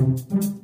thank you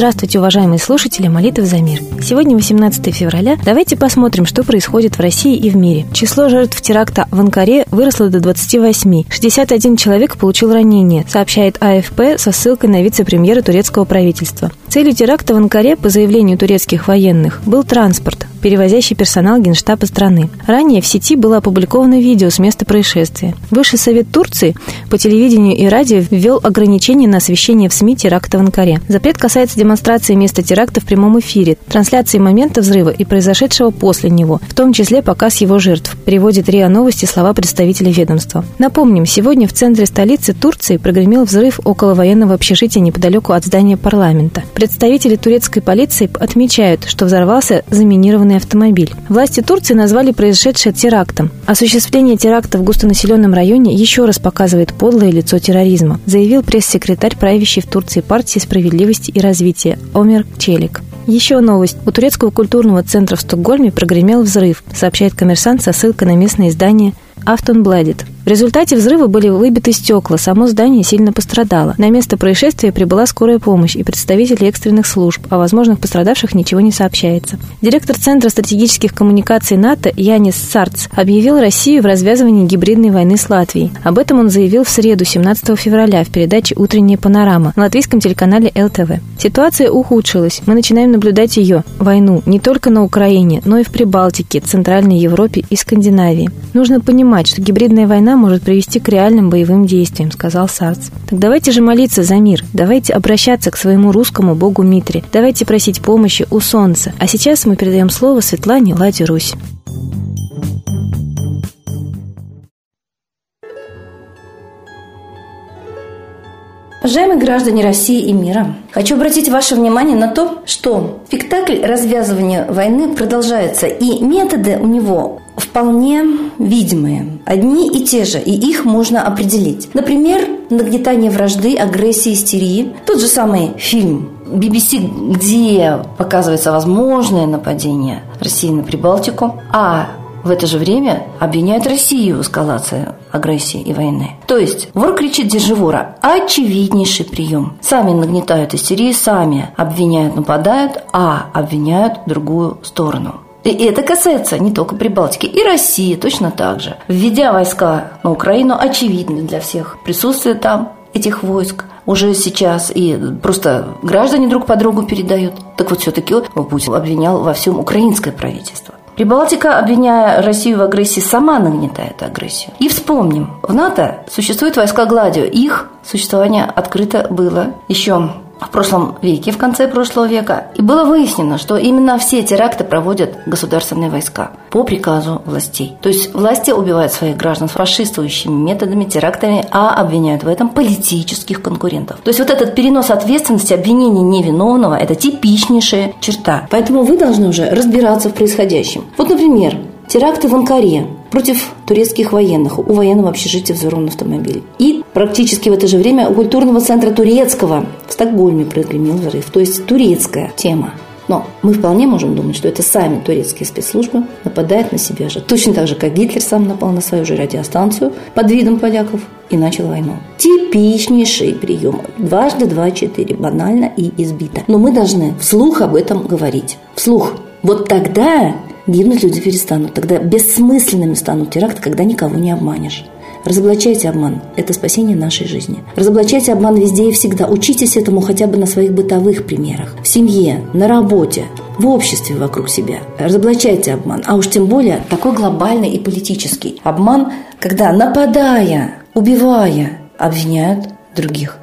Здравствуйте, уважаемые слушатели молитвы за мир. Сегодня 18 февраля. Давайте посмотрим, что происходит в России и в мире. Число жертв теракта в Анкаре выросло до 28. 61 человек получил ранение, сообщает АФП со ссылкой на вице-премьера турецкого правительства. Целью теракта в Анкаре, по заявлению турецких военных, был транспорт, перевозящий персонал Генштаба страны. Ранее в сети было опубликовано видео с места происшествия. Высший совет Турции по телевидению и радио ввел ограничения на освещение в СМИ теракта в Анкаре. Запрет касается демонстрации места теракта в прямом эфире, трансляции момента взрыва и произошедшего после него, в том числе показ его жертв, приводит РИА Новости слова представителя ведомства. Напомним, сегодня в центре столицы Турции прогремел взрыв около военного общежития неподалеку от здания парламента. Представители турецкой полиции отмечают, что взорвался заминированный автомобиль. Власти Турции назвали произошедшее терактом. Осуществление теракта в густонаселенном районе еще раз показывает подлое лицо терроризма, заявил пресс-секретарь правящей в Турции партии справедливости и развития Омер Челик. Еще новость. У турецкого культурного центра в Стокгольме прогремел взрыв, сообщает коммерсант со ссылкой на местное издание Автонбладит. В результате взрыва были выбиты стекла, само здание сильно пострадало. На место происшествия прибыла скорая помощь и представители экстренных служб, о возможных пострадавших ничего не сообщается. Директор Центра стратегических коммуникаций НАТО Янис Сарц объявил Россию в развязывании гибридной войны с Латвией. Об этом он заявил в среду, 17 февраля, в передаче «Утренняя панорама» на латвийском телеканале ЛТВ. Ситуация ухудшилась. Мы начинаем наблюдать ее, войну, не только на Украине, но и в Прибалтике, Центральной Европе и Скандинавии. Нужно понимать, что гибридная война война может привести к реальным боевым действиям, сказал Сарц. Так давайте же молиться за мир, давайте обращаться к своему русскому богу Митре, давайте просить помощи у солнца. А сейчас мы передаем слово Светлане Ладе Русь. Уважаемые граждане России и мира, хочу обратить ваше внимание на то, что спектакль развязывания войны продолжается, и методы у него вполне видимые, одни и те же, и их можно определить. Например, нагнетание вражды, агрессии, истерии. Тот же самый фильм BBC, где показывается возможное нападение России на Прибалтику, а в это же время обвиняют Россию в эскалации агрессии и войны. То есть вор кричит «держи вора» – очевиднейший прием. Сами нагнетают истерии, сами обвиняют, нападают, а обвиняют другую сторону. И это касается не только Прибалтики, и России точно так же. Введя войска на Украину, очевидно для всех присутствие там этих войск уже сейчас и просто граждане друг по другу передают. Так вот, все-таки Путин обвинял во всем украинское правительство. Прибалтика, обвиняя Россию в агрессии, сама нагнетает агрессию. И вспомним, в НАТО существуют войска Гладио. Их существование открыто было еще в прошлом веке, в конце прошлого века. И было выяснено, что именно все теракты проводят государственные войска по приказу властей. То есть власти убивают своих граждан фашистующими методами, терактами, а обвиняют в этом политических конкурентов. То есть вот этот перенос ответственности, обвинения невиновного – это типичнейшая черта. Поэтому вы должны уже разбираться в происходящем. Вот, например, теракты в Анкаре против турецких военных у военного общежития взорван автомобиль. И практически в это же время у культурного центра турецкого в Стокгольме прогремел взрыв. То есть турецкая тема. Но мы вполне можем думать, что это сами турецкие спецслужбы нападают на себя же. Точно так же, как Гитлер сам напал на свою же радиостанцию под видом поляков и начал войну. Типичнейший прием. Дважды два четыре. Банально и избито. Но мы должны вслух об этом говорить. Вслух. Вот тогда гибнуть люди перестанут. Тогда бессмысленными станут теракты, когда никого не обманешь. Разоблачайте обман. Это спасение нашей жизни. Разоблачайте обман везде и всегда. Учитесь этому хотя бы на своих бытовых примерах. В семье, на работе, в обществе вокруг себя. Разоблачайте обман. А уж тем более такой глобальный и политический обман, когда нападая, убивая, обвиняют других.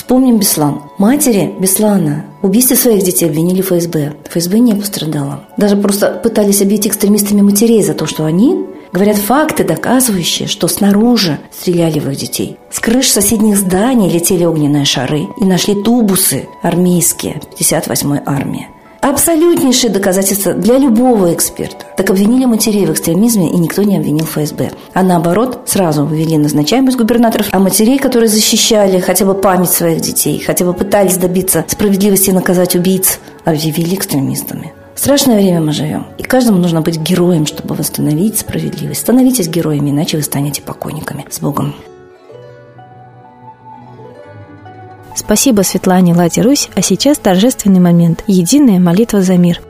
Вспомним Беслан. Матери Беслана в убийстве своих детей обвинили ФСБ. ФСБ не пострадала. Даже просто пытались объявить экстремистами матерей за то, что они говорят факты, доказывающие, что снаружи стреляли в их детей. С крыш соседних зданий летели огненные шары и нашли тубусы армейские 58-й армии. Абсолютнейшее доказательство для любого эксперта. Так обвинили матерей в экстремизме, и никто не обвинил ФСБ. А наоборот, сразу ввели назначаемость губернаторов, а матерей, которые защищали хотя бы память своих детей, хотя бы пытались добиться справедливости и наказать убийц объявили экстремистами. Страшное время мы живем, и каждому нужно быть героем, чтобы восстановить справедливость. Становитесь героями, иначе вы станете покойниками. С Богом! Спасибо Светлане Лати Русь, а сейчас торжественный момент – единая молитва за мир –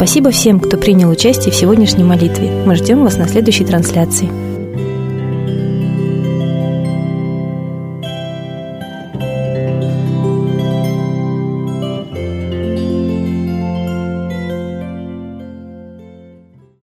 Спасибо всем, кто принял участие в сегодняшней молитве. Мы ждем вас на следующей трансляции.